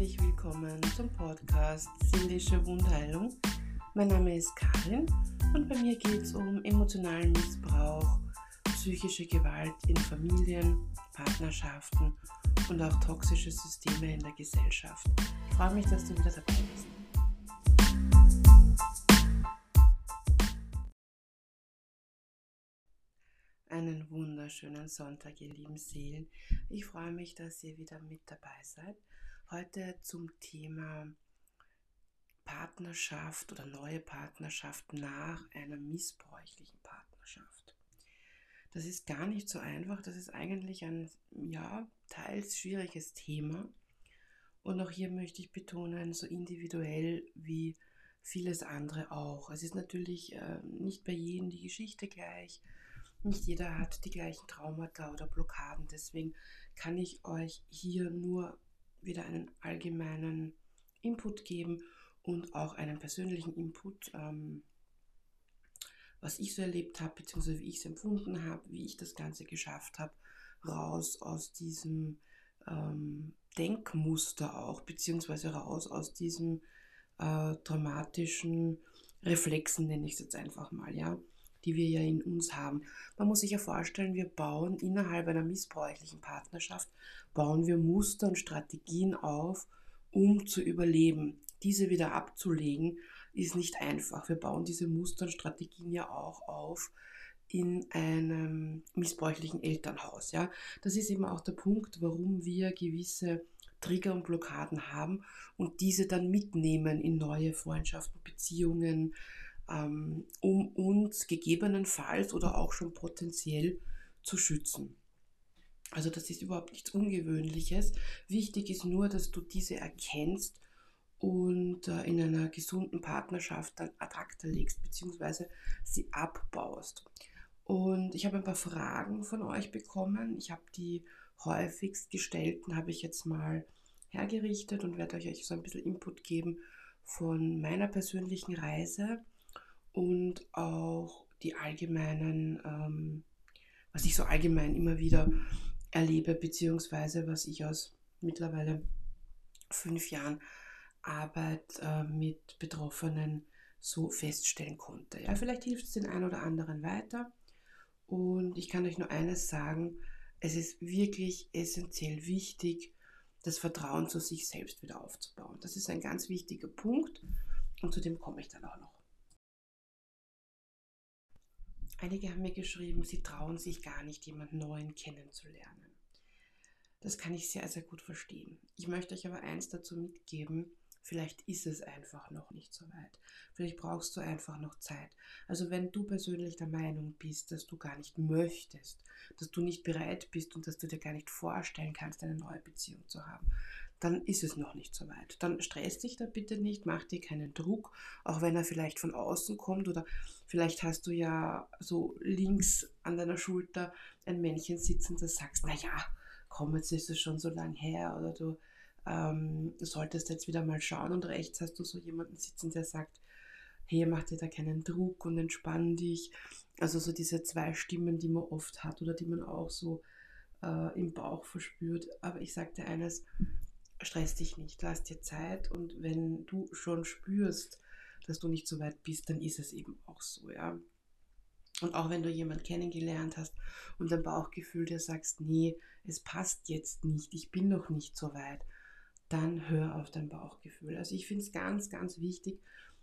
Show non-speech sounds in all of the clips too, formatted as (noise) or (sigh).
herzlich willkommen zum Podcast Seelische Wundheilung. Mein Name ist Karin und bei mir geht es um emotionalen Missbrauch, psychische Gewalt in Familien, Partnerschaften und auch toxische Systeme in der Gesellschaft. Ich freue mich, dass du wieder dabei bist. Einen wunderschönen Sonntag, ihr lieben Seelen. Ich freue mich, dass ihr wieder mit dabei seid. Heute zum Thema Partnerschaft oder neue Partnerschaft nach einer missbräuchlichen Partnerschaft. Das ist gar nicht so einfach. Das ist eigentlich ein, ja, teils schwieriges Thema. Und auch hier möchte ich betonen, so individuell wie vieles andere auch. Es ist natürlich äh, nicht bei jedem die Geschichte gleich nicht jeder hat die gleichen Traumata oder Blockaden. Deswegen kann ich euch hier nur wieder einen allgemeinen Input geben und auch einen persönlichen Input, ähm, was ich so erlebt habe, beziehungsweise wie ich es empfunden habe, wie ich das Ganze geschafft habe, raus aus diesem ähm, Denkmuster auch, beziehungsweise raus aus diesem äh, traumatischen Reflexen, nenne ich es jetzt einfach mal, ja die wir ja in uns haben. Man muss sich ja vorstellen, wir bauen innerhalb einer missbräuchlichen Partnerschaft, bauen wir Muster und Strategien auf, um zu überleben. Diese wieder abzulegen, ist nicht einfach. Wir bauen diese Muster und Strategien ja auch auf in einem missbräuchlichen Elternhaus. Ja? Das ist eben auch der Punkt, warum wir gewisse Trigger und Blockaden haben und diese dann mitnehmen in neue Freundschaften, Beziehungen, ähm, um uns gegebenenfalls oder auch schon potenziell zu schützen. Also das ist überhaupt nichts Ungewöhnliches. Wichtig ist nur, dass du diese erkennst und äh, in einer gesunden Partnerschaft dann ad acta legst, beziehungsweise sie abbaust. Und ich habe ein paar Fragen von euch bekommen. Ich habe die häufigst gestellten, habe ich jetzt mal hergerichtet und werde euch so ein bisschen Input geben von meiner persönlichen Reise und auch die allgemeinen, ähm, was ich so allgemein immer wieder erlebe, beziehungsweise was ich aus mittlerweile fünf Jahren Arbeit äh, mit Betroffenen so feststellen konnte. Ja, vielleicht hilft es den einen oder anderen weiter. Und ich kann euch nur eines sagen, es ist wirklich essentiell wichtig, das Vertrauen zu sich selbst wieder aufzubauen. Das ist ein ganz wichtiger Punkt und zu dem komme ich dann auch noch. Einige haben mir geschrieben, sie trauen sich gar nicht, jemanden Neuen kennenzulernen. Das kann ich sehr, sehr gut verstehen. Ich möchte euch aber eins dazu mitgeben, vielleicht ist es einfach noch nicht so weit. Vielleicht brauchst du einfach noch Zeit. Also wenn du persönlich der Meinung bist, dass du gar nicht möchtest, dass du nicht bereit bist und dass du dir gar nicht vorstellen kannst, eine neue Beziehung zu haben, dann ist es noch nicht so weit. Dann stress dich da bitte nicht, mach dir keinen Druck, auch wenn er vielleicht von außen kommt oder vielleicht hast du ja so links an deiner Schulter ein Männchen sitzen, das sagst, naja, komm, jetzt ist es schon so lang her oder du ähm, solltest jetzt wieder mal schauen und rechts hast du so jemanden sitzen, der sagt, hey, mach dir da keinen Druck und entspann dich. Also so diese zwei Stimmen, die man oft hat oder die man auch so äh, im Bauch verspürt. Aber ich dir eines, stress dich nicht, lass dir Zeit und wenn du schon spürst, dass du nicht so weit bist, dann ist es eben auch so, ja. Und auch wenn du jemanden kennengelernt hast und dein Bauchgefühl dir sagst, nee, es passt jetzt nicht, ich bin noch nicht so weit, dann hör auf dein Bauchgefühl. Also ich finde es ganz, ganz wichtig,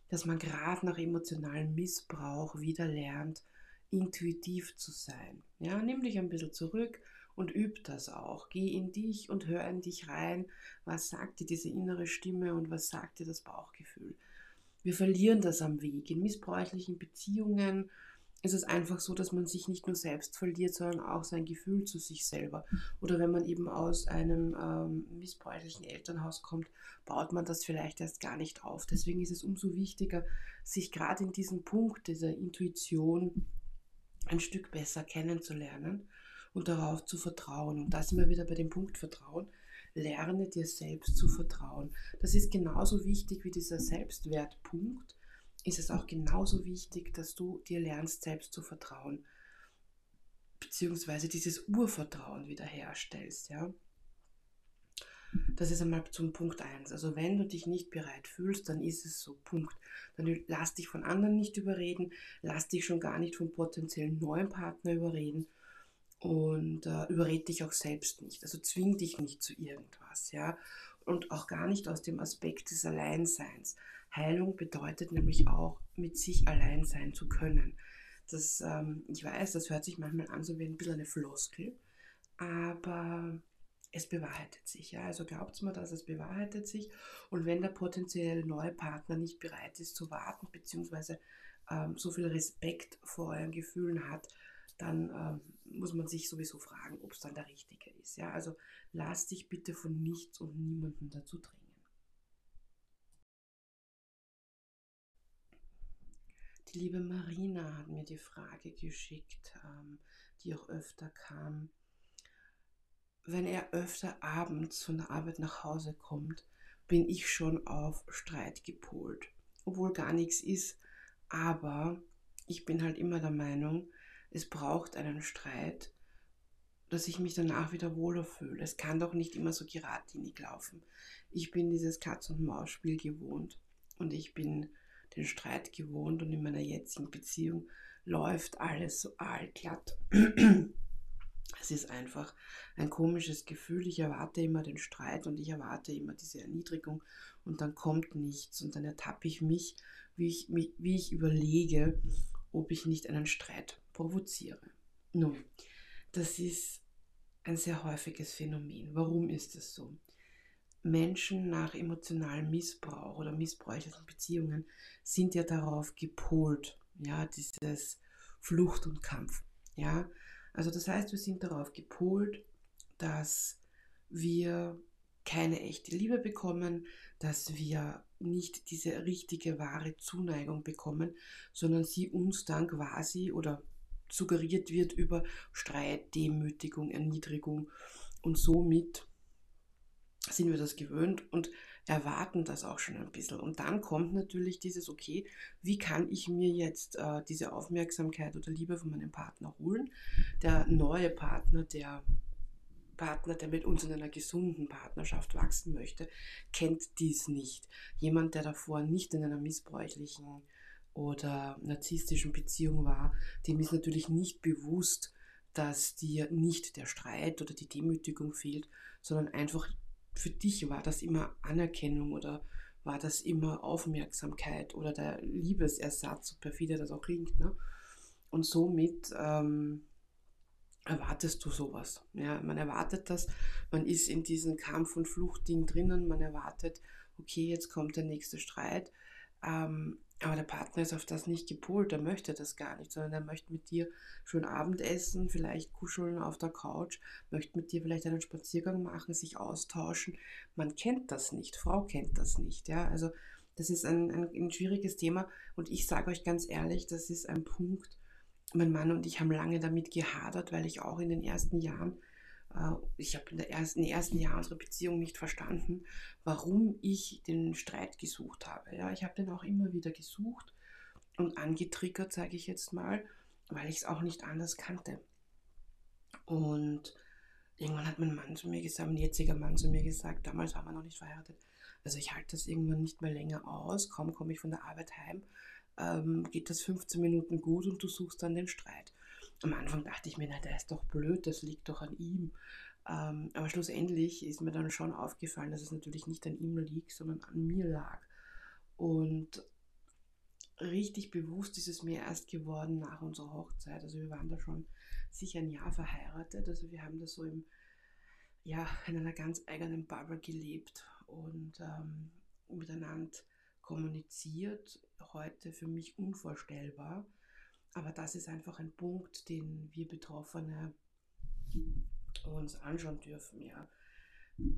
dass man gerade nach emotionalem Missbrauch wieder lernt, intuitiv zu sein. Ja, nimm dich ein bisschen zurück und üb das auch. Geh in dich und hör in dich rein. Was sagt dir diese innere Stimme und was sagt dir das Bauchgefühl? Wir verlieren das am Weg. In missbräuchlichen Beziehungen ist es einfach so, dass man sich nicht nur selbst verliert, sondern auch sein Gefühl zu sich selber. Oder wenn man eben aus einem ähm, missbräuchlichen Elternhaus kommt, baut man das vielleicht erst gar nicht auf. Deswegen ist es umso wichtiger, sich gerade in diesem Punkt dieser Intuition ein Stück besser kennenzulernen und darauf zu vertrauen. Und da sind wir wieder bei dem Punkt Vertrauen. Lerne dir selbst zu vertrauen. Das ist genauso wichtig wie dieser Selbstwertpunkt. Ist es auch genauso wichtig, dass du dir lernst, selbst zu vertrauen, beziehungsweise dieses Urvertrauen wiederherstellst. Ja? Das ist einmal zum Punkt 1. Also wenn du dich nicht bereit fühlst, dann ist es so. Punkt. Dann lass dich von anderen nicht überreden, lass dich schon gar nicht vom potenziellen neuen Partner überreden und äh, überred dich auch selbst nicht. Also zwing dich nicht zu irgendwas, ja. Und auch gar nicht aus dem Aspekt des Alleinseins. Heilung bedeutet nämlich auch, mit sich allein sein zu können. Das, ähm, ich weiß, das hört sich manchmal an, so wie ein bisschen eine Floskel, aber es bewahrheitet sich. Ja? Also glaubt mir dass es bewahrheitet sich. Und wenn der potenzielle neue Partner nicht bereit ist zu warten, beziehungsweise ähm, so viel Respekt vor euren Gefühlen hat, dann ähm, muss man sich sowieso fragen, ob es dann der Richtige ist. Ja? Also lass dich bitte von nichts und niemandem dazu drängen. Die liebe Marina hat mir die Frage geschickt, ähm, die auch öfter kam. Wenn er öfter abends von der Arbeit nach Hause kommt, bin ich schon auf Streit gepolt. Obwohl gar nichts ist. Aber ich bin halt immer der Meinung, es braucht einen Streit, dass ich mich danach wieder wohler fühle. Es kann doch nicht immer so geradlinig laufen. Ich bin dieses Katz-und-Maus-Spiel gewohnt und ich bin den Streit gewohnt und in meiner jetzigen Beziehung läuft alles so allglatt. (clears throat) Es ist einfach ein komisches Gefühl. Ich erwarte immer den Streit und ich erwarte immer diese Erniedrigung und dann kommt nichts und dann ertappe ich mich, wie ich, wie ich überlege, ob ich nicht einen Streit provoziere. Nun, das ist ein sehr häufiges Phänomen. Warum ist es so? Menschen nach emotionalem Missbrauch oder missbräuchlichen Beziehungen sind ja darauf gepolt, ja, dieses Flucht und Kampf, ja. Also das heißt, wir sind darauf gepolt, dass wir keine echte Liebe bekommen, dass wir nicht diese richtige, wahre Zuneigung bekommen, sondern sie uns dann quasi oder suggeriert wird über Streit, Demütigung, Erniedrigung und somit sind wir das gewöhnt und erwarten das auch schon ein bisschen. Und dann kommt natürlich dieses, okay, wie kann ich mir jetzt äh, diese Aufmerksamkeit oder Liebe von meinem Partner holen? Der neue Partner, der Partner, der mit uns in einer gesunden Partnerschaft wachsen möchte, kennt dies nicht. Jemand, der davor nicht in einer missbräuchlichen oder narzisstischen Beziehung war, dem ist natürlich nicht bewusst, dass dir nicht der Streit oder die Demütigung fehlt, sondern einfach für dich war das immer Anerkennung oder war das immer Aufmerksamkeit oder der Liebesersatz, so perfide das auch klingt. Ne? Und somit ähm, erwartest du sowas. Ja? Man erwartet das, man ist in diesem Kampf- und Fluchtding drinnen, man erwartet, okay, jetzt kommt der nächste Streit. Ähm, aber der Partner ist auf das nicht gepolt, er möchte das gar nicht, sondern er möchte mit dir schön Abendessen, vielleicht kuscheln auf der Couch, möchte mit dir vielleicht einen Spaziergang machen, sich austauschen. Man kennt das nicht, Frau kennt das nicht. Ja? Also das ist ein, ein, ein schwieriges Thema und ich sage euch ganz ehrlich, das ist ein Punkt, mein Mann und ich haben lange damit gehadert, weil ich auch in den ersten Jahren ich habe in, in den ersten Jahren unserer Beziehung nicht verstanden, warum ich den Streit gesucht habe. Ja, ich habe den auch immer wieder gesucht und angetriggert, sage ich jetzt mal, weil ich es auch nicht anders kannte. Und irgendwann hat mein Mann zu mir gesagt, mein jetziger Mann zu mir gesagt, damals waren wir noch nicht verheiratet, also ich halte das irgendwann nicht mehr länger aus, kaum komme ich von der Arbeit heim, ähm, geht das 15 Minuten gut und du suchst dann den Streit. Am Anfang dachte ich mir, na, der ist doch blöd, das liegt doch an ihm. Ähm, aber schlussendlich ist mir dann schon aufgefallen, dass es natürlich nicht an ihm liegt, sondern an mir lag. Und richtig bewusst ist es mir erst geworden nach unserer Hochzeit. Also wir waren da schon sicher ein Jahr verheiratet. Also wir haben da so im, ja, in einer ganz eigenen Bubble gelebt und ähm, miteinander kommuniziert. Heute für mich unvorstellbar. Aber das ist einfach ein Punkt, den wir Betroffene uns anschauen dürfen. Ja.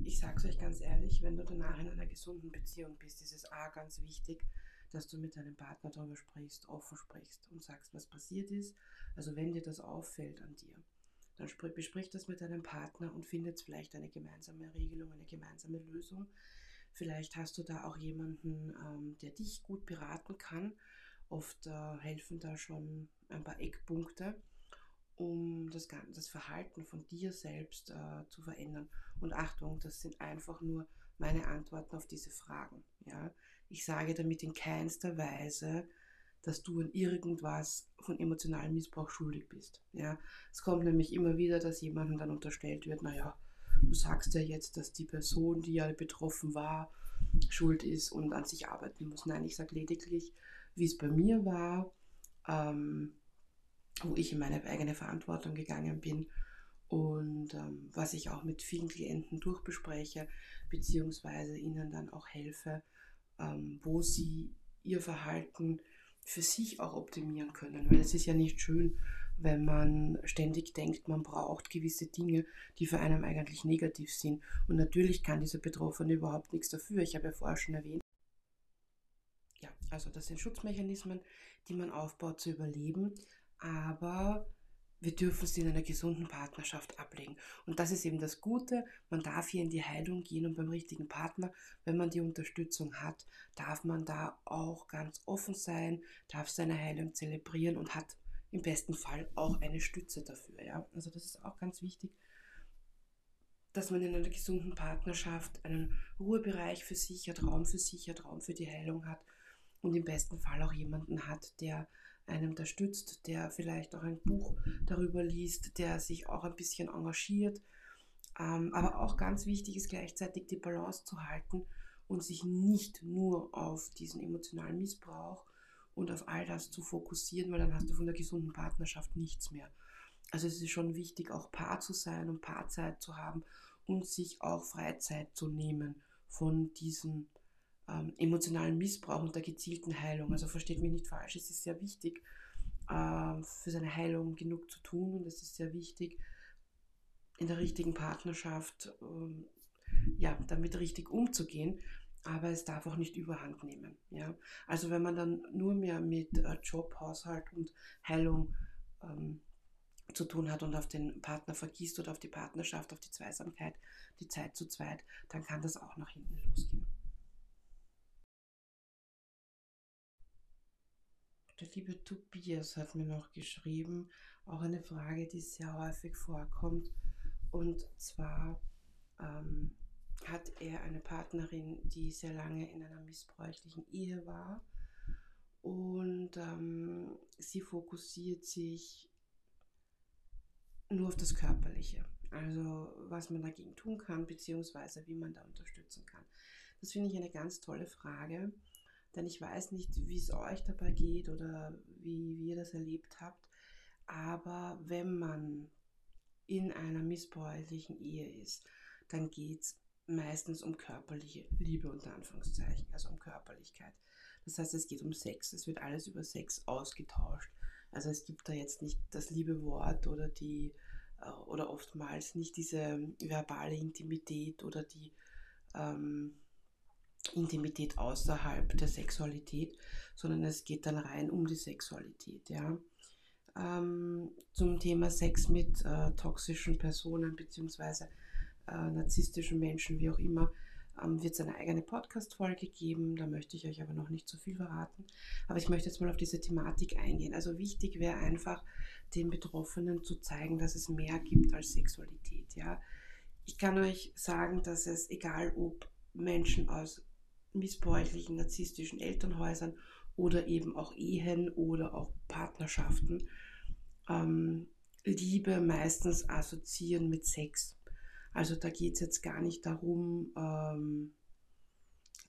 Ich sage es euch ganz ehrlich, wenn du danach in einer gesunden Beziehung bist, ist es A ganz wichtig, dass du mit deinem Partner darüber sprichst, offen sprichst und sagst, was passiert ist. Also wenn dir das auffällt an dir, dann besprich das mit deinem Partner und findet vielleicht eine gemeinsame Regelung, eine gemeinsame Lösung. Vielleicht hast du da auch jemanden, ähm, der dich gut beraten kann Oft äh, helfen da schon ein paar Eckpunkte. um das, das Verhalten von dir selbst äh, zu verändern. Und Achtung, das sind einfach nur meine Antworten auf diese Fragen. Ja? Ich sage damit in keinster Weise, dass du an irgendwas von emotionalem Missbrauch schuldig bist. Ja? Es kommt nämlich immer wieder, dass jemandem dann unterstellt wird, naja, du sagst ja jetzt, dass die Person, die ja betroffen war, schuld ist und an sich arbeiten muss. Nein, ich sage lediglich, wie es bei mir war, ähm, wo ich in meine eigene Verantwortung gegangen bin und ähm, was ich auch mit vielen Klienten durchbespreche, beziehungsweise ihnen dann auch helfe, ähm, wo sie ihr Verhalten für sich auch optimieren können. Weil es ist ja nicht schön, wenn man ständig denkt, man braucht gewisse Dinge, die für einen eigentlich negativ sind. Und natürlich kann dieser Betroffene überhaupt nichts dafür. Ich habe ja vorher schon erwähnt. Also das sind Schutzmechanismen, die man aufbaut zu überleben, aber wir dürfen sie in einer gesunden Partnerschaft ablegen. Und das ist eben das Gute. Man darf hier in die Heilung gehen und beim richtigen Partner, wenn man die Unterstützung hat, darf man da auch ganz offen sein, darf seine Heilung zelebrieren und hat im besten Fall auch eine Stütze dafür. Ja? Also das ist auch ganz wichtig, dass man in einer gesunden Partnerschaft einen Ruhebereich für sich hat, Raum für sich hat, Raum für die Heilung hat und im besten Fall auch jemanden hat, der einem unterstützt, der vielleicht auch ein Buch darüber liest, der sich auch ein bisschen engagiert. Ähm, aber auch ganz wichtig ist gleichzeitig die Balance zu halten und sich nicht nur auf diesen emotionalen Missbrauch und auf all das zu fokussieren, weil dann hast du von der gesunden Partnerschaft nichts mehr. Also es ist schon wichtig, auch Paar zu sein und Paarzeit zu haben und sich auch Freizeit zu nehmen von diesem ähm, emotionalen Missbrauch und der gezielten Heilung. Also versteht mich nicht falsch, es ist sehr wichtig, äh, für seine Heilung genug zu tun und es ist sehr wichtig, in der richtigen Partnerschaft ähm, ja, damit richtig umzugehen aber es darf auch nicht überhand nehmen. Ja? Also wenn man dann nur mehr mit äh, Job, Haushalt und Heilung ähm, zu tun hat und auf den Partner vergisst oder auf die Partnerschaft, auf die Zweisamkeit, die Zeit zu zweit, dann kann das auch nach hinten losgehen. Der liebe Tobias hat mir noch geschrieben, auch eine Frage, die sehr häufig vorkommt, und zwar, ähm, hat er eine Partnerin, die sehr lange in einer missbräuchlichen Ehe war. Und ähm, sie fokussiert sich nur auf das Körperliche. Also was man dagegen tun kann, beziehungsweise wie man da unterstützen kann. Das finde ich eine ganz tolle Frage, denn ich weiß nicht, wie es euch dabei geht oder wie, wie ihr das erlebt habt. Aber wenn man in einer missbräuchlichen Ehe ist, dann geht es meistens um körperliche Liebe unter Anführungszeichen, also um Körperlichkeit. Das heißt, es geht um Sex. Es wird alles über Sex ausgetauscht. Also es gibt da jetzt nicht das liebe Wort oder die äh, oder oftmals nicht diese verbale Intimität oder die ähm, Intimität außerhalb der Sexualität, sondern es geht dann rein um die Sexualität. Ja. Ähm, zum Thema Sex mit äh, toxischen Personen beziehungsweise äh, narzisstischen Menschen, wie auch immer, ähm, wird es eine eigene Podcast-Folge geben. Da möchte ich euch aber noch nicht zu so viel verraten. Aber ich möchte jetzt mal auf diese Thematik eingehen. Also wichtig wäre einfach, den Betroffenen zu zeigen, dass es mehr gibt als Sexualität. Ja? Ich kann euch sagen, dass es, egal ob Menschen aus missbräuchlichen, narzisstischen Elternhäusern oder eben auch Ehen oder auch Partnerschaften, ähm, Liebe meistens assoziieren mit Sex. Also da geht es jetzt gar nicht darum, ähm,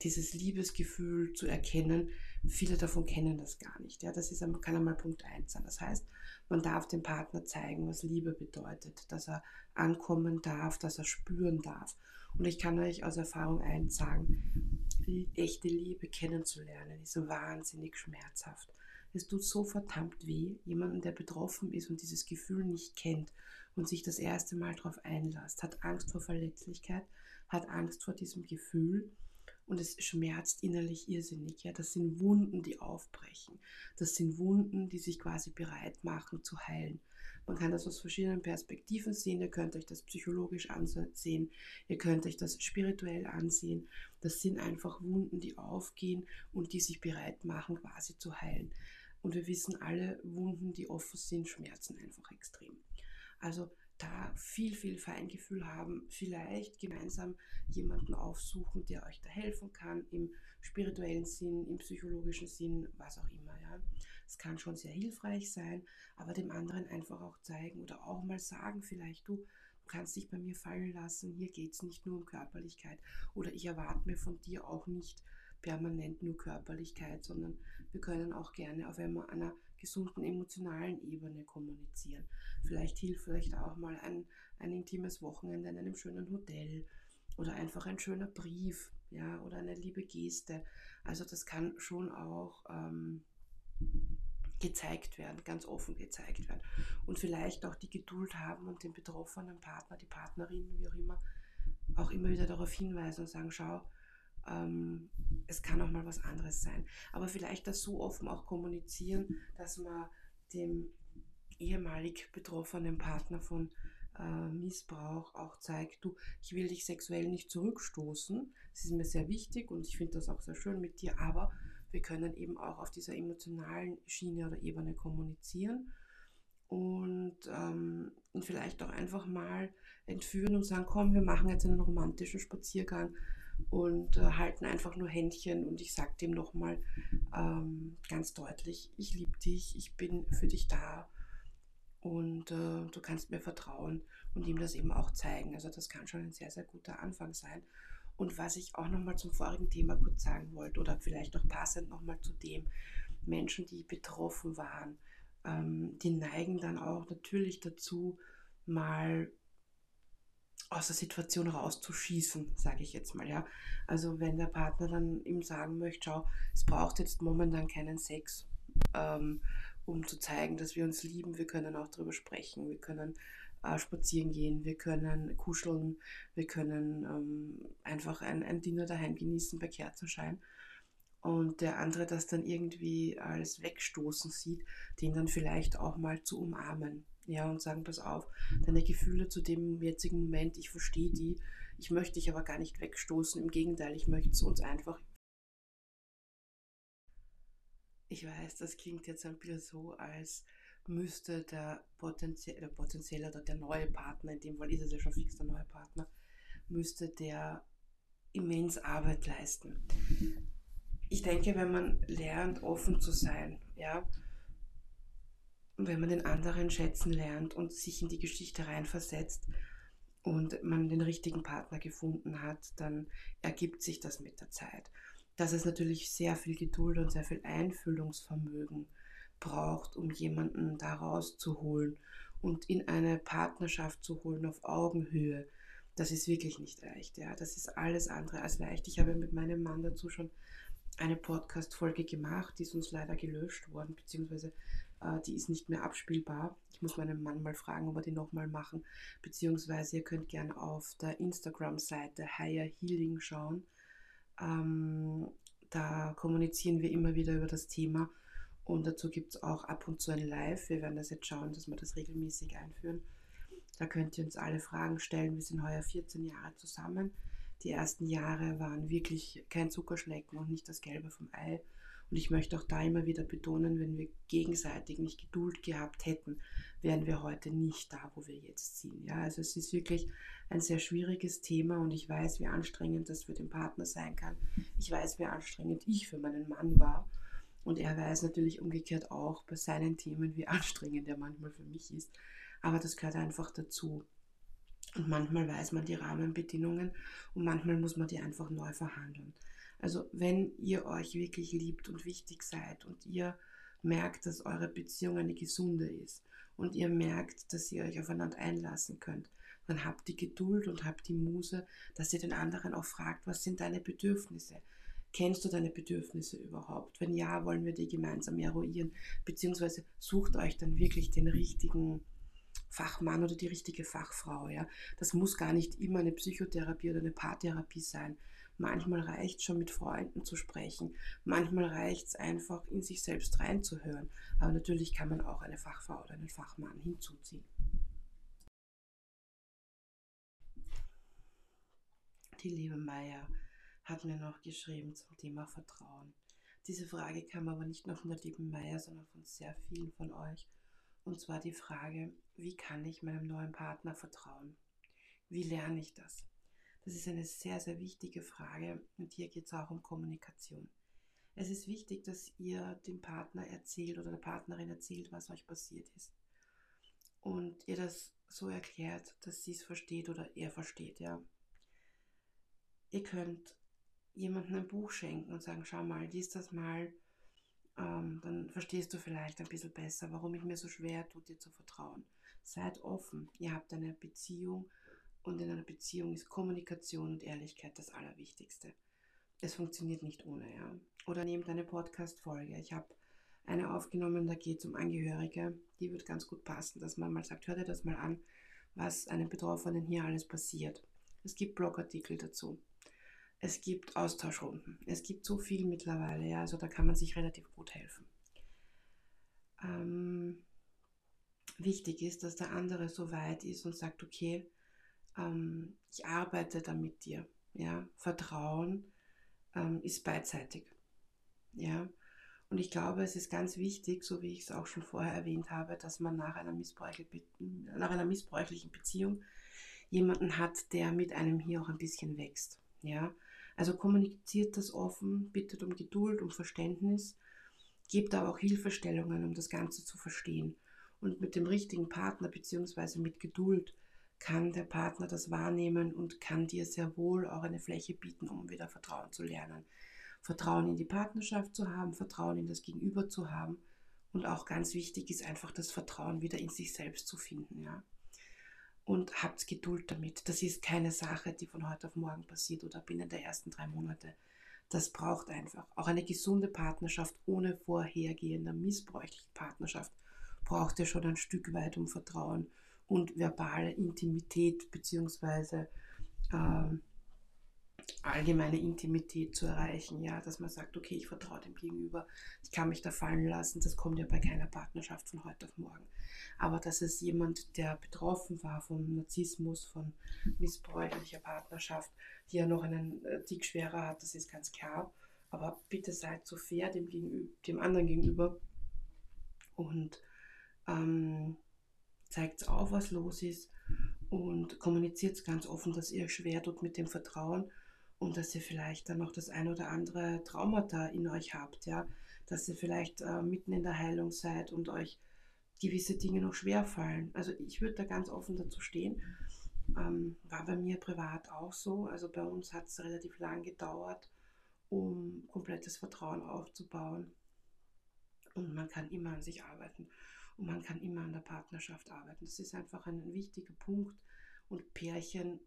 dieses Liebesgefühl zu erkennen. Viele davon kennen das gar nicht. Ja? Das ist, kann einmal Punkt 1 sein. Das heißt, man darf dem Partner zeigen, was Liebe bedeutet, dass er ankommen darf, dass er spüren darf. Und ich kann euch aus Erfahrung eins sagen, die echte Liebe kennenzulernen ist wahnsinnig schmerzhaft. Es tut so verdammt weh, jemanden, der betroffen ist und dieses Gefühl nicht kennt und sich das erste Mal darauf einlässt, hat Angst vor Verletzlichkeit, hat Angst vor diesem Gefühl und es schmerzt innerlich irrsinnig. Ja, das sind Wunden, die aufbrechen. Das sind Wunden, die sich quasi bereit machen zu heilen. Man kann das aus verschiedenen Perspektiven sehen. Ihr könnt euch das psychologisch ansehen, ihr könnt euch das spirituell ansehen. Das sind einfach Wunden, die aufgehen und die sich bereit machen, quasi zu heilen. Und wir wissen alle, Wunden, die offen sind, schmerzen einfach extrem. Also da viel, viel Feingefühl haben, vielleicht gemeinsam jemanden aufsuchen, der euch da helfen kann, im spirituellen Sinn, im psychologischen Sinn, was auch immer. Ja. Es kann schon sehr hilfreich sein, aber dem anderen einfach auch zeigen oder auch mal sagen, vielleicht du, du kannst dich bei mir fallen lassen, hier geht es nicht nur um Körperlichkeit oder ich erwarte mir von dir auch nicht permanent nur Körperlichkeit, sondern wir können auch gerne auf einmal einer gesunden emotionalen Ebene kommunizieren. Vielleicht hilft vielleicht auch mal ein, ein intimes Wochenende in einem schönen Hotel oder einfach ein schöner Brief, ja, oder eine liebe Geste. Also das kann schon auch ähm, gezeigt werden, ganz offen gezeigt werden. Und vielleicht auch die Geduld haben und den betroffenen Partner, die Partnerin, wie auch immer, auch immer wieder darauf hinweisen und sagen, schau, ähm, es kann auch mal was anderes sein. Aber vielleicht das so offen auch kommunizieren, dass man dem ehemalig betroffenen Partner von äh, Missbrauch auch zeigt, du, ich will dich sexuell nicht zurückstoßen. Das ist mir sehr wichtig und ich finde das auch sehr schön mit dir, aber wir können eben auch auf dieser emotionalen Schiene oder Ebene kommunizieren und, ähm, und vielleicht auch einfach mal entführen und sagen, komm, wir machen jetzt einen romantischen Spaziergang und äh, halten einfach nur Händchen und ich sage dem nochmal ähm, ganz deutlich, ich liebe dich, ich bin für dich da und äh, du kannst mir vertrauen und ihm das eben auch zeigen. Also das kann schon ein sehr, sehr guter Anfang sein. Und was ich auch nochmal zum vorigen Thema kurz sagen wollte oder vielleicht auch passend nochmal zu dem, Menschen, die betroffen waren, ähm, die neigen dann auch natürlich dazu, mal aus der Situation rauszuschießen, sage ich jetzt mal, ja. Also wenn der Partner dann ihm sagen möchte, schau, es braucht jetzt momentan keinen Sex, ähm, um zu zeigen, dass wir uns lieben, wir können auch darüber sprechen, wir können äh, spazieren gehen, wir können kuscheln, wir können ähm, einfach ein, ein Dinner daheim genießen bei Kerzenschein. Und der andere das dann irgendwie als Wegstoßen sieht, den dann vielleicht auch mal zu umarmen ja, und sagen, pass auf, deine Gefühle zu dem jetzigen Moment, ich verstehe die, ich möchte dich aber gar nicht wegstoßen, im Gegenteil, ich möchte es uns einfach. Ich weiß, das klingt jetzt ein bisschen so, als müsste der potenzielle, potenzielle oder der neue Partner, in dem Fall ist es ja schon fix der neue Partner, müsste der immens Arbeit leisten. Ich denke, wenn man lernt, offen zu sein, ja, wenn man den anderen schätzen lernt und sich in die Geschichte reinversetzt und man den richtigen Partner gefunden hat, dann ergibt sich das mit der Zeit. Dass es natürlich sehr viel Geduld und sehr viel Einfühlungsvermögen braucht, um jemanden da rauszuholen und in eine Partnerschaft zu holen auf Augenhöhe. Das ist wirklich nicht leicht. Ja. Das ist alles andere als leicht. Ich habe mit meinem Mann dazu schon eine Podcast-Folge gemacht, die ist uns leider gelöscht worden, beziehungsweise äh, die ist nicht mehr abspielbar. Ich muss meinen Mann mal fragen, ob wir die nochmal machen. Beziehungsweise ihr könnt gerne auf der Instagram-Seite Higher Healing schauen. Ähm, da kommunizieren wir immer wieder über das Thema. Und dazu gibt es auch ab und zu ein Live. Wir werden das jetzt schauen, dass wir das regelmäßig einführen. Da könnt ihr uns alle Fragen stellen. Wir sind heuer 14 Jahre zusammen. Die ersten Jahre waren wirklich kein Zuckerschlecken und nicht das Gelbe vom Ei. Und ich möchte auch da immer wieder betonen, wenn wir gegenseitig nicht Geduld gehabt hätten, wären wir heute nicht da, wo wir jetzt sind. Ja, also es ist wirklich ein sehr schwieriges Thema und ich weiß, wie anstrengend das für den Partner sein kann. Ich weiß, wie anstrengend ich für meinen Mann war. Und er weiß natürlich umgekehrt auch bei seinen Themen, wie anstrengend er manchmal für mich ist. Aber das gehört einfach dazu. Und manchmal weiß man die Rahmenbedingungen und manchmal muss man die einfach neu verhandeln. Also wenn ihr euch wirklich liebt und wichtig seid und ihr merkt, dass eure Beziehung eine gesunde ist und ihr merkt, dass ihr euch aufeinander einlassen könnt, dann habt die Geduld und habt die Muse, dass ihr den anderen auch fragt, was sind deine Bedürfnisse? Kennst du deine Bedürfnisse überhaupt? Wenn ja, wollen wir die gemeinsam eruieren, beziehungsweise sucht euch dann wirklich den richtigen Fachmann oder die richtige Fachfrau. Ja? Das muss gar nicht immer eine Psychotherapie oder eine Paartherapie sein. Manchmal reicht es schon mit Freunden zu sprechen. Manchmal reicht es einfach in sich selbst reinzuhören. Aber natürlich kann man auch eine Fachfrau oder einen Fachmann hinzuziehen. Die liebe Maya hat mir noch geschrieben zum Thema Vertrauen. Diese Frage kam aber nicht nur von der lieben Meier, sondern von sehr vielen von euch. Und zwar die Frage, wie kann ich meinem neuen Partner vertrauen? Wie lerne ich das? Das ist eine sehr, sehr wichtige Frage und hier geht es auch um Kommunikation. Es ist wichtig, dass ihr dem Partner erzählt oder der Partnerin erzählt, was euch passiert ist. Und ihr das so erklärt, dass sie es versteht oder er versteht, ja. Ihr könnt jemandem ein Buch schenken und sagen, schau mal, lies das mal, ähm, dann verstehst du vielleicht ein bisschen besser, warum ich mir so schwer tue, dir zu vertrauen. Seid offen, ihr habt eine Beziehung und in einer Beziehung ist Kommunikation und Ehrlichkeit das Allerwichtigste. Es funktioniert nicht ohne, ja. Oder nehmt eine Podcast-Folge. Ich habe eine aufgenommen, da geht es um Angehörige. Die wird ganz gut passen, dass man mal sagt, hört ihr das mal an, was einem Betroffenen hier alles passiert. Es gibt Blogartikel dazu. Es gibt Austauschrunden. Es gibt so viel mittlerweile, ja, also da kann man sich relativ gut helfen. Ähm, wichtig ist, dass der andere so weit ist und sagt, okay, ähm, ich arbeite da mit dir. Ja, Vertrauen ähm, ist beidseitig. Ja, und ich glaube, es ist ganz wichtig, so wie ich es auch schon vorher erwähnt habe, dass man nach einer, nach einer missbräuchlichen Beziehung jemanden hat, der mit einem hier auch ein bisschen wächst. Ja, also kommuniziert das offen, bittet um Geduld, um Verständnis, gebt aber auch Hilfestellungen, um das Ganze zu verstehen. Und mit dem richtigen Partner bzw. mit Geduld kann der Partner das wahrnehmen und kann dir sehr wohl auch eine Fläche bieten, um wieder Vertrauen zu lernen. Vertrauen in die Partnerschaft zu haben, Vertrauen in das Gegenüber zu haben und auch ganz wichtig ist einfach das Vertrauen wieder in sich selbst zu finden, ja. Und habt Geduld damit. Das ist keine Sache, die von heute auf morgen passiert oder binnen der ersten drei Monate. Das braucht einfach. Auch eine gesunde Partnerschaft ohne vorhergehender missbräuchliche Partnerschaft braucht ja schon ein Stück weit um Vertrauen und verbale Intimität bzw. äh, allgemeine Intimität zu erreichen, ja, dass man sagt, okay, ich vertraue dem Gegenüber, ich kann mich da fallen lassen, das kommt ja bei keiner Partnerschaft von heute auf morgen. Aber dass es jemand, der betroffen war vom Narzissmus, von missbräuchlicher Partnerschaft, die ja noch einen äh, Tick schwerer hat, das ist ganz klar. Aber bitte seid so fair dem, gegenüber, dem anderen gegenüber und ähm, zeigt auf, was los ist und kommuniziert ganz offen, dass ihr schwer tut mit dem Vertrauen und dass ihr vielleicht dann noch das ein oder andere Traumata in euch habt, ja, dass ihr vielleicht äh, mitten in der Heilung seid und euch gewisse Dinge noch schwer fallen. Also ich würde da ganz offen dazu stehen. Ähm, war bei mir privat auch so. Also bei uns hat es relativ lang gedauert, um komplettes Vertrauen aufzubauen. Und man kann immer an sich arbeiten. Und man kann immer an der Partnerschaft arbeiten. Das ist einfach ein wichtiger Punkt. Und Pärchen,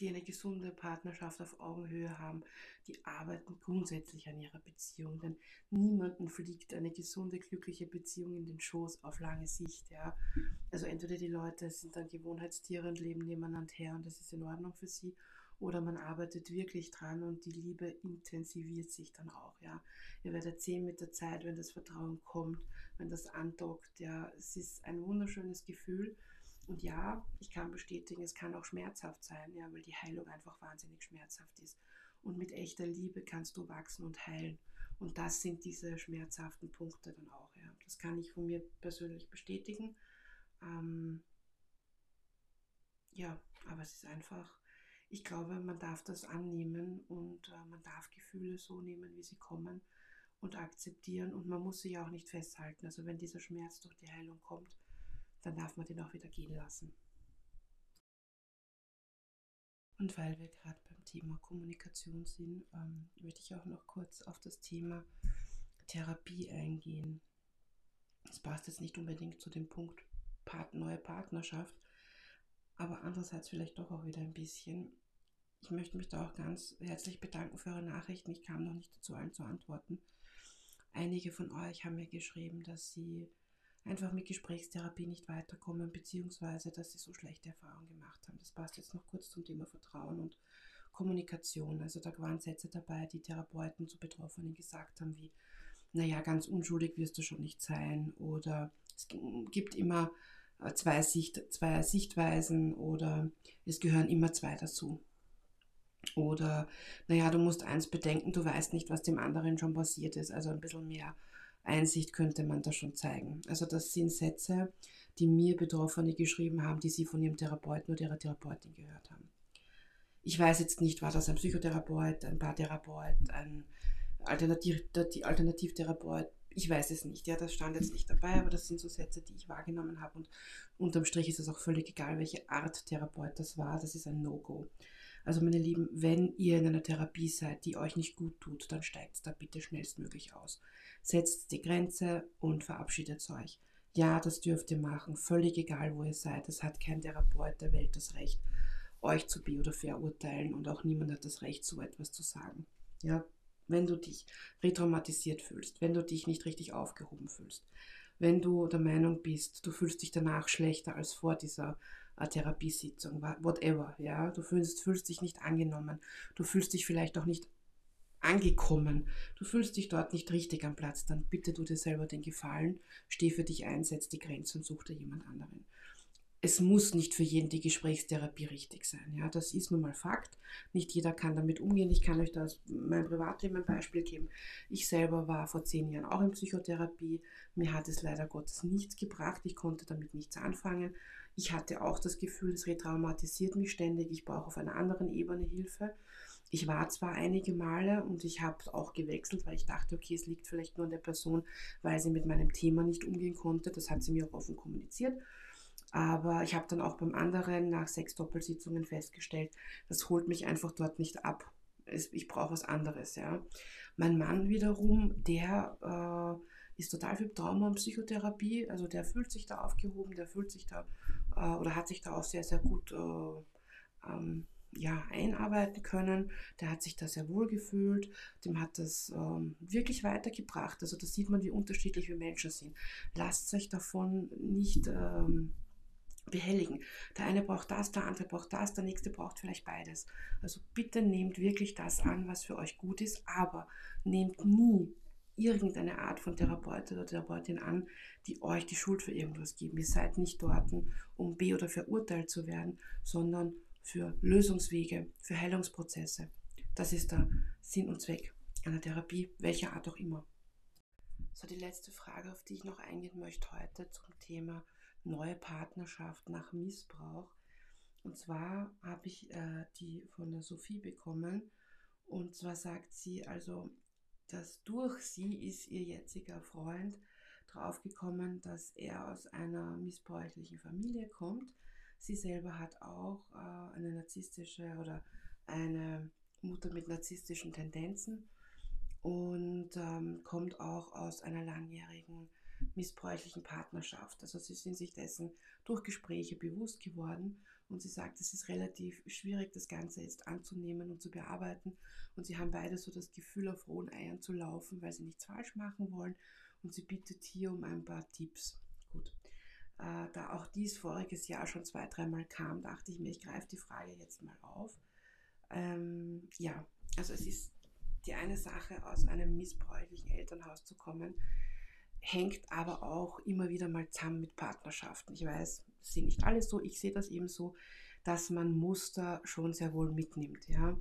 die eine gesunde Partnerschaft auf Augenhöhe haben, die arbeiten grundsätzlich an ihrer Beziehung. Denn niemanden fliegt eine gesunde, glückliche Beziehung in den Schoß auf lange Sicht. Ja. Also entweder die Leute sind dann Gewohnheitstiere und leben nebeneinander her und das ist in Ordnung für sie oder man arbeitet wirklich dran und die Liebe intensiviert sich dann auch, ja. Ihr werdet sehen mit der Zeit, wenn das Vertrauen kommt, wenn das andockt, ja, es ist ein wunderschönes Gefühl. Und ja, ich kann bestätigen, es kann auch schmerzhaft sein, ja, weil die Heilung einfach wahnsinnig schmerzhaft ist. Und mit echter Liebe kannst du wachsen und heilen. Und das sind diese schmerzhaften Punkte dann auch, ja. Das kann ich von mir persönlich bestätigen. Ähm, ja, aber es ist einfach ich glaube, man darf das annehmen und äh, man darf Gefühle so nehmen, wie sie kommen und akzeptieren und man muss sie auch nicht festhalten. Also wenn dieser Schmerz durch die Heilung kommt, dann darf man den auch wieder gehen lassen. Und weil wir gerade beim Thema Kommunikation sind, ähm, würde ich auch noch kurz auf das Thema Therapie eingehen. Das passt jetzt nicht unbedingt zu dem Punkt Part, neue Partnerschaft, aber andererseits vielleicht doch auch wieder ein bisschen. Ich möchte mich da auch ganz herzlich bedanken für eure Nachrichten. Ich kam noch nicht dazu, allen zu antworten. Einige von euch haben mir geschrieben, dass sie einfach mit Gesprächstherapie nicht weiterkommen, beziehungsweise dass sie so schlechte Erfahrungen gemacht haben. Das passt jetzt noch kurz zum Thema Vertrauen und Kommunikation. Also da waren Sätze dabei, die Therapeuten zu Betroffenen gesagt haben, wie, naja, ganz unschuldig wirst du schon nicht sein oder es gibt immer äh, zwei, Sicht, zwei Sichtweisen oder es gehören immer zwei dazu. Oder, naja, du musst eins bedenken, du weißt nicht, was dem anderen schon passiert ist. Also ein bisschen mehr Einsicht könnte man da schon zeigen. Also das sind Sätze, die mir Betroffene geschrieben haben, die sie von ihrem Therapeuten oder ihrer Therapeutin gehört haben. Ich weiß jetzt nicht, war das ein Psychotherapeut, ein Paartherapeut, ein Alternativ Alternativtherapeut, ich weiß es nicht. Ja, das stand jetzt nicht dabei, aber das sind so Sätze, die ich wahrgenommen habe. Und unterm Strich ist es auch völlig egal, welche Art Therapeut das war. Das ist ein No-Go. Also meine Lieben, wenn ihr in einer Therapie seid, die euch nicht gut tut, dann steigt da bitte schnellstmöglich aus. Setzt die Grenze und verabschiedet euch. Ja, das dürft ihr machen, völlig egal, wo ihr seid. Es hat kein Therapeut der Welt das Recht, euch zu be- oder verurteilen und auch niemand hat das Recht, so etwas zu sagen. Ja, wenn du dich retraumatisiert fühlst, wenn du dich nicht richtig aufgehoben fühlst, wenn du der Meinung bist, du fühlst dich danach schlechter als vor dieser äh, Therapiesitzung, whatever, ja, du fühlst, fühlst dich nicht angenommen, du fühlst dich vielleicht auch nicht angekommen, du fühlst dich dort nicht richtig am Platz, dann bitte du dir selber den Gefallen, steh für dich ein, setz die Grenze und such dir jemand anderen es muss nicht für jeden die Gesprächstherapie richtig sein. Ja, das ist nun mal Fakt. Nicht jeder kann damit umgehen. Ich kann euch da mein Privatleben ein Beispiel geben. Ich selber war vor zehn Jahren auch in Psychotherapie. Mir hat es leider Gottes nichts gebracht. Ich konnte damit nichts anfangen. Ich hatte auch das Gefühl, es retraumatisiert mich ständig. Ich brauche auf einer anderen Ebene Hilfe. Ich war zwar einige Male und ich habe auch gewechselt, weil ich dachte, okay, es liegt vielleicht nur an der Person, weil sie mit meinem Thema nicht umgehen konnte. Das hat sie mir auch offen kommuniziert. Aber ich habe dann auch beim anderen nach sechs Doppelsitzungen festgestellt, das holt mich einfach dort nicht ab. Ich brauche was anderes, ja. Mein Mann wiederum, der äh, ist total für Trauma und Psychotherapie, also der fühlt sich da aufgehoben, der fühlt sich da äh, oder hat sich da auch sehr, sehr gut äh, ähm, ja, einarbeiten können. Der hat sich da sehr wohl gefühlt, dem hat das ähm, wirklich weitergebracht. Also da sieht man, wie unterschiedlich wir Menschen sind. Lasst euch davon nicht ähm, behelligen. Der eine braucht das, der andere braucht das, der nächste braucht vielleicht beides. Also bitte nehmt wirklich das an, was für euch gut ist, aber nehmt nie irgendeine Art von Therapeut oder Therapeutin an, die euch die Schuld für irgendwas geben. Ihr seid nicht dort, um be- oder verurteilt zu werden, sondern für Lösungswege, für Heilungsprozesse. Das ist der Sinn und Zweck einer Therapie, welcher Art auch immer. So, die letzte Frage, auf die ich noch eingehen möchte heute zum Thema neue Partnerschaft nach Missbrauch. Und zwar habe ich äh, die von der Sophie bekommen. Und zwar sagt sie, also, dass durch sie ist ihr jetziger Freund draufgekommen, dass er aus einer missbräuchlichen Familie kommt. Sie selber hat auch äh, eine narzisstische oder eine Mutter mit narzisstischen Tendenzen und ähm, kommt auch aus einer langjährigen missbräuchlichen Partnerschaft. Also sie sind sich dessen durch Gespräche bewusst geworden und sie sagt, es ist relativ schwierig, das Ganze jetzt anzunehmen und zu bearbeiten. Und sie haben beide so das Gefühl, auf rohen Eiern zu laufen, weil sie nichts falsch machen wollen. Und sie bittet hier um ein paar Tipps. Gut. Äh, da auch dies voriges Jahr schon zwei, dreimal kam, dachte ich mir, ich greife die Frage jetzt mal auf. Ähm, ja, also es ist die eine Sache, aus einem missbräuchlichen Elternhaus zu kommen, hängt aber auch immer wieder mal zusammen mit Partnerschaften. Ich weiß, das sind nicht alle so, ich sehe das eben so, dass man Muster schon sehr wohl mitnimmt, ja.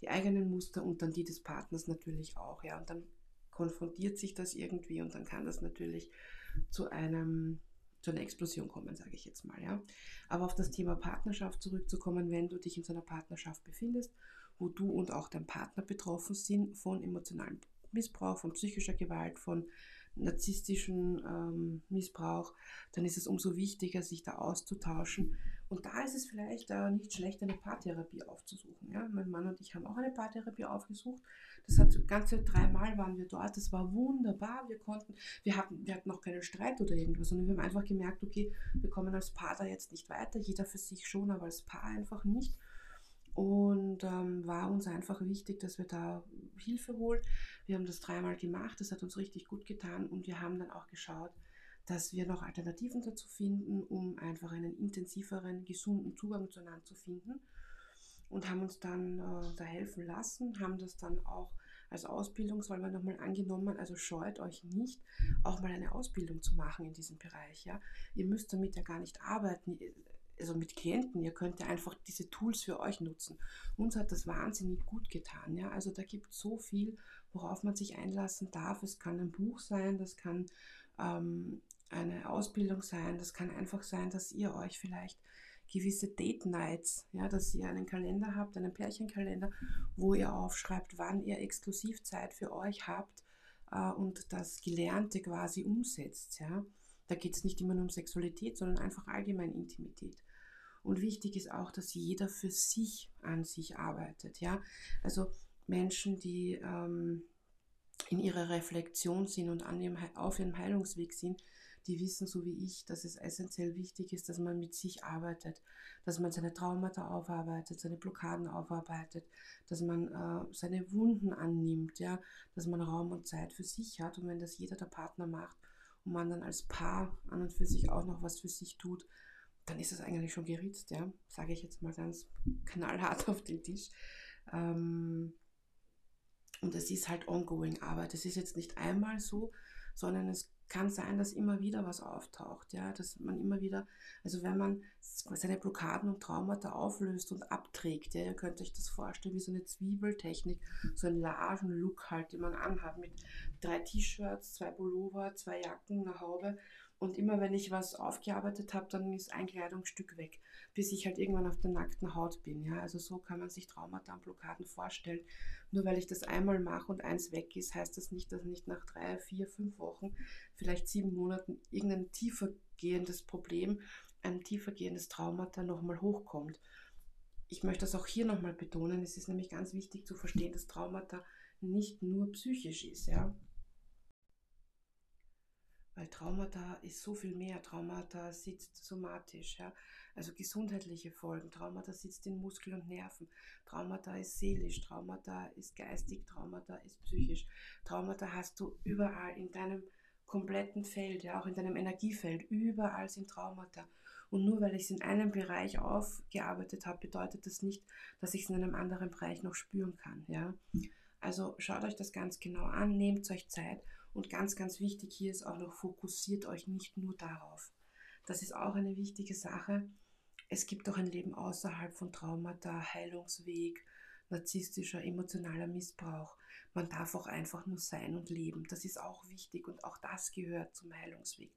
Die eigenen Muster und dann die des Partners natürlich auch, ja. Und dann konfrontiert sich das irgendwie und dann kann das natürlich zu einem zu einer Explosion kommen, sage ich jetzt mal, ja. Aber auf das Thema Partnerschaft zurückzukommen, wenn du dich in so einer Partnerschaft befindest, wo du und auch dein Partner betroffen sind von emotionalem Missbrauch, von psychischer Gewalt, von narzisstischen ähm, Missbrauch, dann ist es umso wichtiger, sich da auszutauschen. Und da ist es vielleicht äh, nicht schlecht, eine Paartherapie aufzusuchen. Ja? Mein Mann und ich haben auch eine Paartherapie aufgesucht. Das hat ganze dreimal waren wir dort. Das war wunderbar. Wir konnten, wir hatten, wir hatten noch keinen Streit oder irgendwas, sondern wir haben einfach gemerkt, okay, wir kommen als Paar da jetzt nicht weiter. Jeder für sich schon, aber als Paar einfach nicht. Und ähm, war uns einfach wichtig, dass wir da Hilfe holen. Wir haben das dreimal gemacht, das hat uns richtig gut getan und wir haben dann auch geschaut, dass wir noch Alternativen dazu finden, um einfach einen intensiveren, gesunden Zugang zueinander zu finden. Und haben uns dann äh, da helfen lassen, haben das dann auch als Ausbildungswahl nochmal angenommen. Also scheut euch nicht, auch mal eine Ausbildung zu machen in diesem Bereich. Ja? Ihr müsst damit ja gar nicht arbeiten also mit Klienten, ihr könnt ja einfach diese Tools für euch nutzen. Uns hat das wahnsinnig gut getan. Ja? Also da gibt es so viel, worauf man sich einlassen darf. Es kann ein Buch sein, das kann ähm, eine Ausbildung sein, das kann einfach sein, dass ihr euch vielleicht gewisse Date Nights, ja, dass ihr einen Kalender habt, einen Pärchenkalender, wo ihr aufschreibt, wann ihr exklusiv Zeit für euch habt äh, und das Gelernte quasi umsetzt. Ja. Da geht es nicht immer nur um Sexualität, sondern einfach allgemein Intimität. Und wichtig ist auch, dass jeder für sich an sich arbeitet. Ja? Also Menschen, die ähm, in ihrer Reflexion sind und an ihrem, auf ihrem Heilungsweg sind, die wissen, so wie ich, dass es essentiell wichtig ist, dass man mit sich arbeitet, dass man seine Traumata aufarbeitet, seine Blockaden aufarbeitet, dass man äh, seine Wunden annimmt, ja, dass man Raum und Zeit für sich hat und wenn das jeder der Partner macht und man dann als Paar an und für sich auch noch was für sich tut, dann ist es eigentlich schon geritzt, ja, sage ich jetzt mal ganz knallhart (laughs) auf den Tisch. Ähm, und es ist halt ongoing Arbeit. Es ist jetzt nicht einmal so, sondern es kann sein, dass immer wieder was auftaucht, ja, dass man immer wieder, also wenn man seine Blockaden und Traumata auflöst und abträgt, ja, ihr könnt euch das vorstellen wie so eine Zwiebeltechnik, so ein Lagen-Look halt, den man anhat mit drei T-Shirts, zwei Pullover, zwei Jacken, eine Haube und immer wenn ich was aufgearbeitet habe, dann ist ein Kleidungsstück weg, bis ich halt irgendwann auf der nackten Haut bin. Ja? Also so kann man sich Traumata und Blockaden vorstellen. Nur weil ich das einmal mache und eins weg ist, heißt das nicht, dass nicht nach drei, vier, fünf Wochen, vielleicht sieben Monaten irgendein tiefer gehendes Problem, ein tiefer gehendes Traumata nochmal hochkommt. Ich möchte das auch hier nochmal betonen. Es ist nämlich ganz wichtig zu verstehen, dass Traumata nicht nur psychisch ist. Ja? Weil Traumata ist so viel mehr. Traumata sitzt somatisch, ja. Also gesundheitliche Folgen. Traumata sitzt in Muskeln und Nerven. Traumata ist seelisch. Traumata ist geistig. Traumata ist psychisch. Traumata hast du überall in deinem kompletten Feld, ja, auch in deinem Energiefeld. Überall sind Traumata. Und nur weil ich es in einem Bereich aufgearbeitet habe, bedeutet das nicht, dass ich es in einem anderen Bereich noch spüren kann, ja. Also schaut euch das ganz genau an, nehmt euch Zeit und ganz, ganz wichtig hier ist auch noch, fokussiert euch nicht nur darauf. Das ist auch eine wichtige Sache. Es gibt auch ein Leben außerhalb von Traumata, Heilungsweg, narzisstischer, emotionaler Missbrauch. Man darf auch einfach nur sein und leben. Das ist auch wichtig und auch das gehört zum Heilungsweg.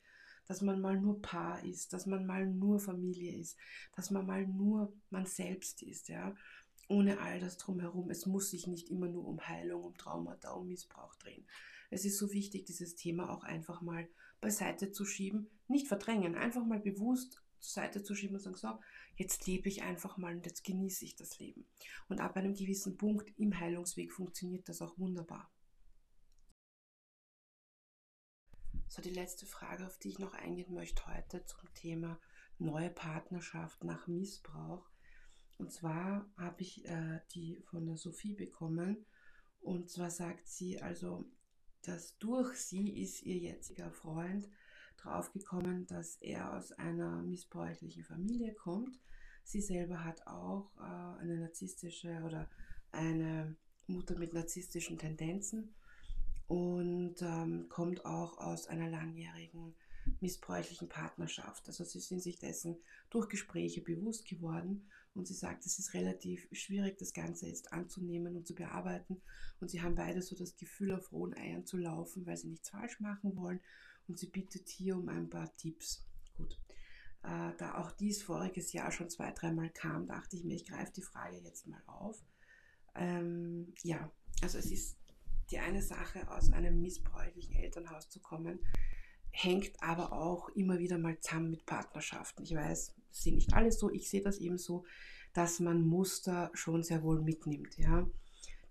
Dass man mal nur Paar ist, dass man mal nur Familie ist, dass man mal nur man selbst ist, ja. Ohne all das drumherum. Es muss sich nicht immer nur um Heilung, um Traumata, um Missbrauch drehen. Es ist so wichtig, dieses Thema auch einfach mal beiseite zu schieben, nicht verdrängen, einfach mal bewusst zur Seite zu schieben und sagen, so, jetzt lebe ich einfach mal und jetzt genieße ich das Leben. Und ab einem gewissen Punkt im Heilungsweg funktioniert das auch wunderbar. So, die letzte Frage, auf die ich noch eingehen möchte heute zum Thema neue Partnerschaft nach Missbrauch. Und zwar habe ich äh, die von der Sophie bekommen. Und zwar sagt sie, also dass durch sie ist ihr jetziger Freund draufgekommen, dass er aus einer missbräuchlichen Familie kommt. Sie selber hat auch äh, eine narzisstische oder eine Mutter mit narzisstischen Tendenzen und ähm, kommt auch aus einer langjährigen missbräuchlichen Partnerschaft. Also sie sind sich dessen durch Gespräche bewusst geworden und sie sagt, es ist relativ schwierig, das Ganze jetzt anzunehmen und zu bearbeiten. Und sie haben beide so das Gefühl, auf rohen Eiern zu laufen, weil sie nichts falsch machen wollen. Und sie bittet hier um ein paar Tipps. Gut. Äh, da auch dies voriges Jahr schon zwei, dreimal kam, dachte ich mir, ich greife die Frage jetzt mal auf. Ähm, ja, also es ist die eine Sache, aus einem missbräuchlichen Elternhaus zu kommen, hängt aber auch immer wieder mal zusammen mit Partnerschaften. Ich weiß, das sehen nicht alle so, ich sehe das eben so, dass man Muster schon sehr wohl mitnimmt, ja.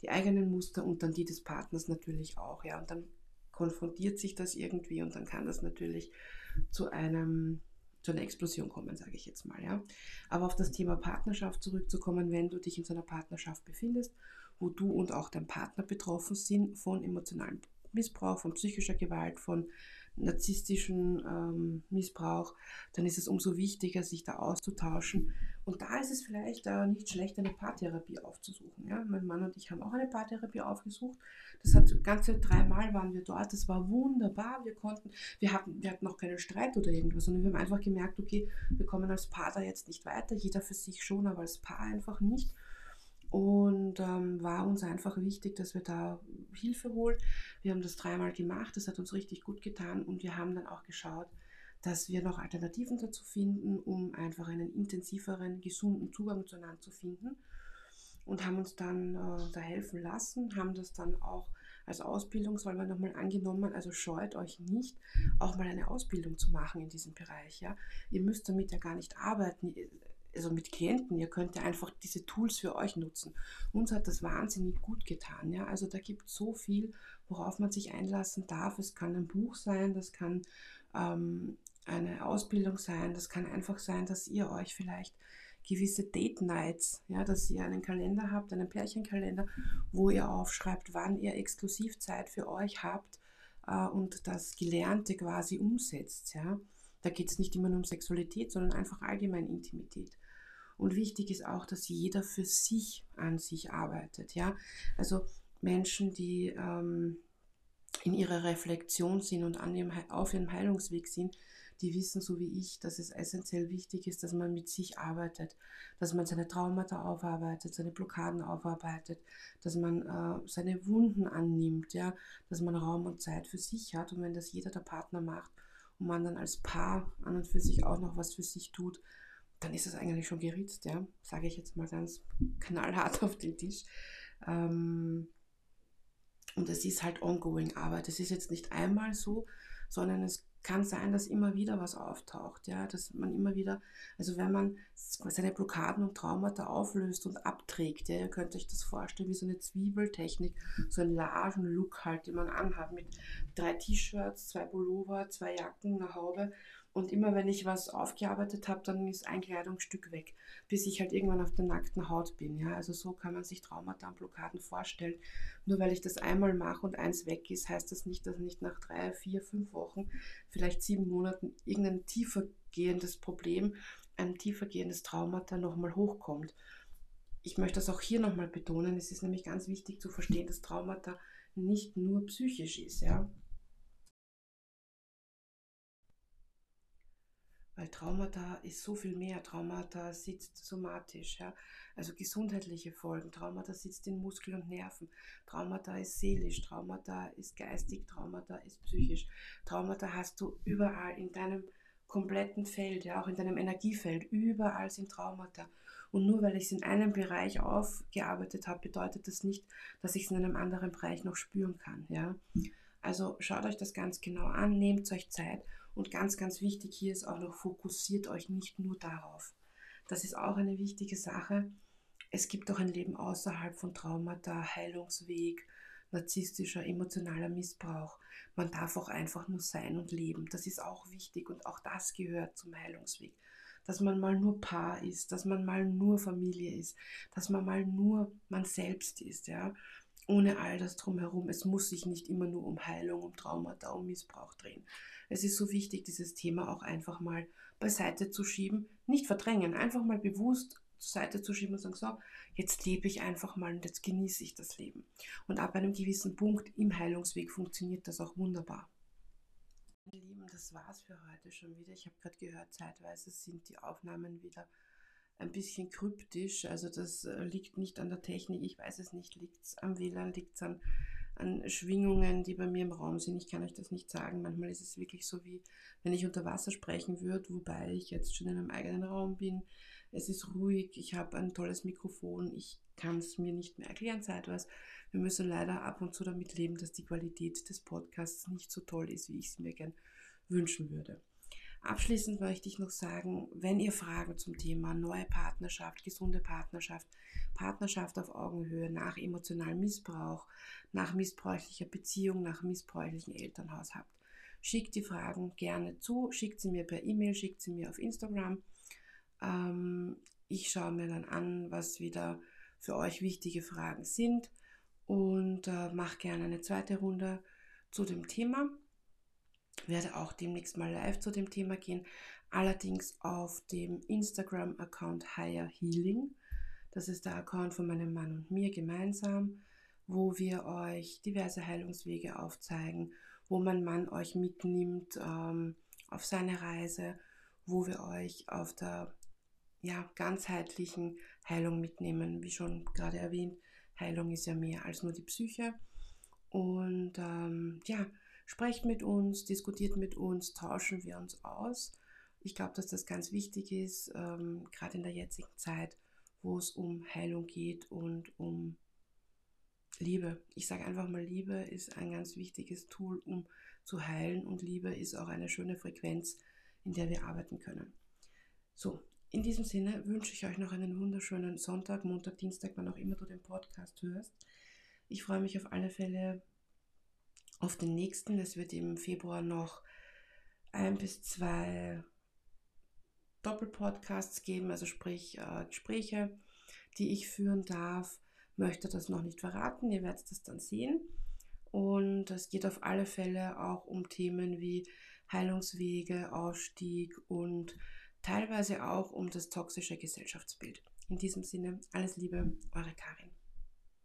Die eigenen Muster und dann die des Partners natürlich auch, ja. Und dann konfrontiert sich das irgendwie und dann kann das natürlich zu einem zu einer Explosion kommen, sage ich jetzt mal, ja. Aber auf das Thema Partnerschaft zurückzukommen, wenn du dich in so einer Partnerschaft befindest, wo du und auch dein Partner betroffen sind von emotionalem Missbrauch, von psychischer Gewalt, von narzisstischen ähm, Missbrauch, dann ist es umso wichtiger, sich da auszutauschen. Und da ist es vielleicht äh, nicht schlecht, eine Paartherapie aufzusuchen. Ja? Mein Mann und ich haben auch eine Paartherapie aufgesucht. Das hat ganze dreimal waren wir dort. Das war wunderbar. Wir konnten, wir hatten, wir hatten noch keinen Streit oder irgendwas, sondern wir haben einfach gemerkt, okay, wir kommen als Paar da jetzt nicht weiter. Jeder für sich schon, aber als Paar einfach nicht. Und ähm, war uns einfach wichtig, dass wir da Hilfe holen. Wir haben das dreimal gemacht, das hat uns richtig gut getan und wir haben dann auch geschaut, dass wir noch Alternativen dazu finden, um einfach einen intensiveren, gesunden Zugang zueinander zu finden. Und haben uns dann äh, da helfen lassen, haben das dann auch als Ausbildungswahl nochmal angenommen. Also scheut euch nicht, auch mal eine Ausbildung zu machen in diesem Bereich. Ja? Ihr müsst damit ja gar nicht arbeiten also mit Klienten, ihr könnt ja einfach diese Tools für euch nutzen. Uns hat das wahnsinnig gut getan. Ja? Also da gibt es so viel, worauf man sich einlassen darf. Es kann ein Buch sein, das kann ähm, eine Ausbildung sein, das kann einfach sein, dass ihr euch vielleicht gewisse Date Nights, ja, dass ihr einen Kalender habt, einen Pärchenkalender, wo ihr aufschreibt, wann ihr exklusiv Zeit für euch habt äh, und das Gelernte quasi umsetzt. Ja. Da geht es nicht immer nur um Sexualität, sondern einfach allgemein Intimität. Und wichtig ist auch, dass jeder für sich an sich arbeitet. Ja? Also Menschen, die ähm, in ihrer Reflexion sind und an ihrem, auf ihrem Heilungsweg sind, die wissen so wie ich, dass es essentiell wichtig ist, dass man mit sich arbeitet, dass man seine Traumata aufarbeitet, seine Blockaden aufarbeitet, dass man äh, seine Wunden annimmt, ja, dass man Raum und Zeit für sich hat und wenn das jeder der Partner macht und man dann als Paar an und für sich auch noch was für sich tut, dann ist es eigentlich schon geritzt, ja. Sage ich jetzt mal ganz knallhart (laughs) auf den Tisch. Ähm, und es ist halt ongoing Arbeit. Es ist jetzt nicht einmal so, sondern es kann sein, dass immer wieder was auftaucht, ja, dass man immer wieder, also wenn man seine Blockaden und Traumata auflöst und abträgt, ja, ihr könnt euch das vorstellen wie so eine Zwiebeltechnik, so ein Lagen-Look halt, den man anhat mit drei T-Shirts, zwei Pullover, zwei Jacken, einer Haube und immer wenn ich was aufgearbeitet habe, dann ist ein Kleidungsstück weg, bis ich halt irgendwann auf der nackten Haut bin. Ja? Also so kann man sich Traumata und Blockaden vorstellen. Nur weil ich das einmal mache und eins weg ist, heißt das nicht, dass nicht nach drei, vier, fünf Wochen, vielleicht sieben Monaten irgendein tiefer gehendes Problem, ein tiefer gehendes Traumata nochmal hochkommt. Ich möchte das auch hier nochmal betonen. Es ist nämlich ganz wichtig zu verstehen, dass Traumata nicht nur psychisch ist. Ja? Weil Traumata ist so viel mehr. Traumata sitzt somatisch, ja. Also gesundheitliche Folgen. Traumata sitzt in Muskeln und Nerven. Traumata ist seelisch. Traumata ist geistig. Traumata ist psychisch. Traumata hast du überall in deinem kompletten Feld, ja, auch in deinem Energiefeld. Überall sind Traumata. Und nur weil ich es in einem Bereich aufgearbeitet habe, bedeutet das nicht, dass ich es in einem anderen Bereich noch spüren kann, ja. Also schaut euch das ganz genau an, nehmt euch Zeit und ganz, ganz wichtig hier ist auch noch, fokussiert euch nicht nur darauf. Das ist auch eine wichtige Sache. Es gibt auch ein Leben außerhalb von Traumata, Heilungsweg, narzisstischer, emotionaler Missbrauch. Man darf auch einfach nur sein und leben. Das ist auch wichtig und auch das gehört zum Heilungsweg. Dass man mal nur Paar ist, dass man mal nur Familie ist, dass man mal nur man selbst ist, ja. Ohne all das drumherum. Es muss sich nicht immer nur um Heilung, um Traumata, um Missbrauch drehen. Es ist so wichtig, dieses Thema auch einfach mal beiseite zu schieben, nicht verdrängen, einfach mal bewusst zur Seite zu schieben und sagen, so, jetzt lebe ich einfach mal und jetzt genieße ich das Leben. Und ab einem gewissen Punkt im Heilungsweg funktioniert das auch wunderbar. Meine Lieben, das war's für heute schon wieder. Ich habe gerade gehört, zeitweise sind die Aufnahmen wieder ein bisschen kryptisch. Also das äh, liegt nicht an der Technik, ich weiß es nicht. Liegt es am WLAN, liegt es an an Schwingungen, die bei mir im Raum sind. Ich kann euch das nicht sagen. Manchmal ist es wirklich so, wie wenn ich unter Wasser sprechen würde, wobei ich jetzt schon in einem eigenen Raum bin. Es ist ruhig, ich habe ein tolles Mikrofon, ich kann es mir nicht mehr erklären zeitweise. Wir müssen leider ab und zu damit leben, dass die Qualität des Podcasts nicht so toll ist, wie ich es mir gern wünschen würde. Abschließend möchte ich noch sagen, wenn ihr Fragen zum Thema neue Partnerschaft, gesunde Partnerschaft, Partnerschaft auf Augenhöhe, nach emotionalem Missbrauch, nach missbräuchlicher Beziehung, nach missbräuchlichen Elternhaus habt, schickt die Fragen gerne zu, schickt sie mir per E-Mail, schickt sie mir auf Instagram. Ähm, ich schaue mir dann an, was wieder für euch wichtige Fragen sind und äh, mache gerne eine zweite Runde zu dem Thema. Werde auch demnächst mal live zu dem Thema gehen, allerdings auf dem Instagram-Account Higher Healing. Das ist der Account von meinem Mann und mir gemeinsam, wo wir euch diverse Heilungswege aufzeigen, wo mein Mann euch mitnimmt ähm, auf seine Reise, wo wir euch auf der ja, ganzheitlichen Heilung mitnehmen. Wie schon gerade erwähnt, Heilung ist ja mehr als nur die Psyche. Und ähm, ja, sprecht mit uns, diskutiert mit uns, tauschen wir uns aus. Ich glaube, dass das ganz wichtig ist, ähm, gerade in der jetzigen Zeit, wo es um Heilung geht und um Liebe. Ich sage einfach mal, Liebe ist ein ganz wichtiges Tool, um zu heilen und Liebe ist auch eine schöne Frequenz, in der wir arbeiten können. So, in diesem Sinne wünsche ich euch noch einen wunderschönen Sonntag, Montag, Dienstag, wann auch immer du den Podcast hörst. Ich freue mich auf alle Fälle auf den nächsten. Es wird im Februar noch ein bis zwei Doppelpodcasts geben, also sprich äh, Gespräche, die ich führen darf. Möchte das noch nicht verraten, ihr werdet das dann sehen. Und es geht auf alle Fälle auch um Themen wie Heilungswege, Ausstieg und teilweise auch um das toxische Gesellschaftsbild. In diesem Sinne, alles Liebe, eure Karin.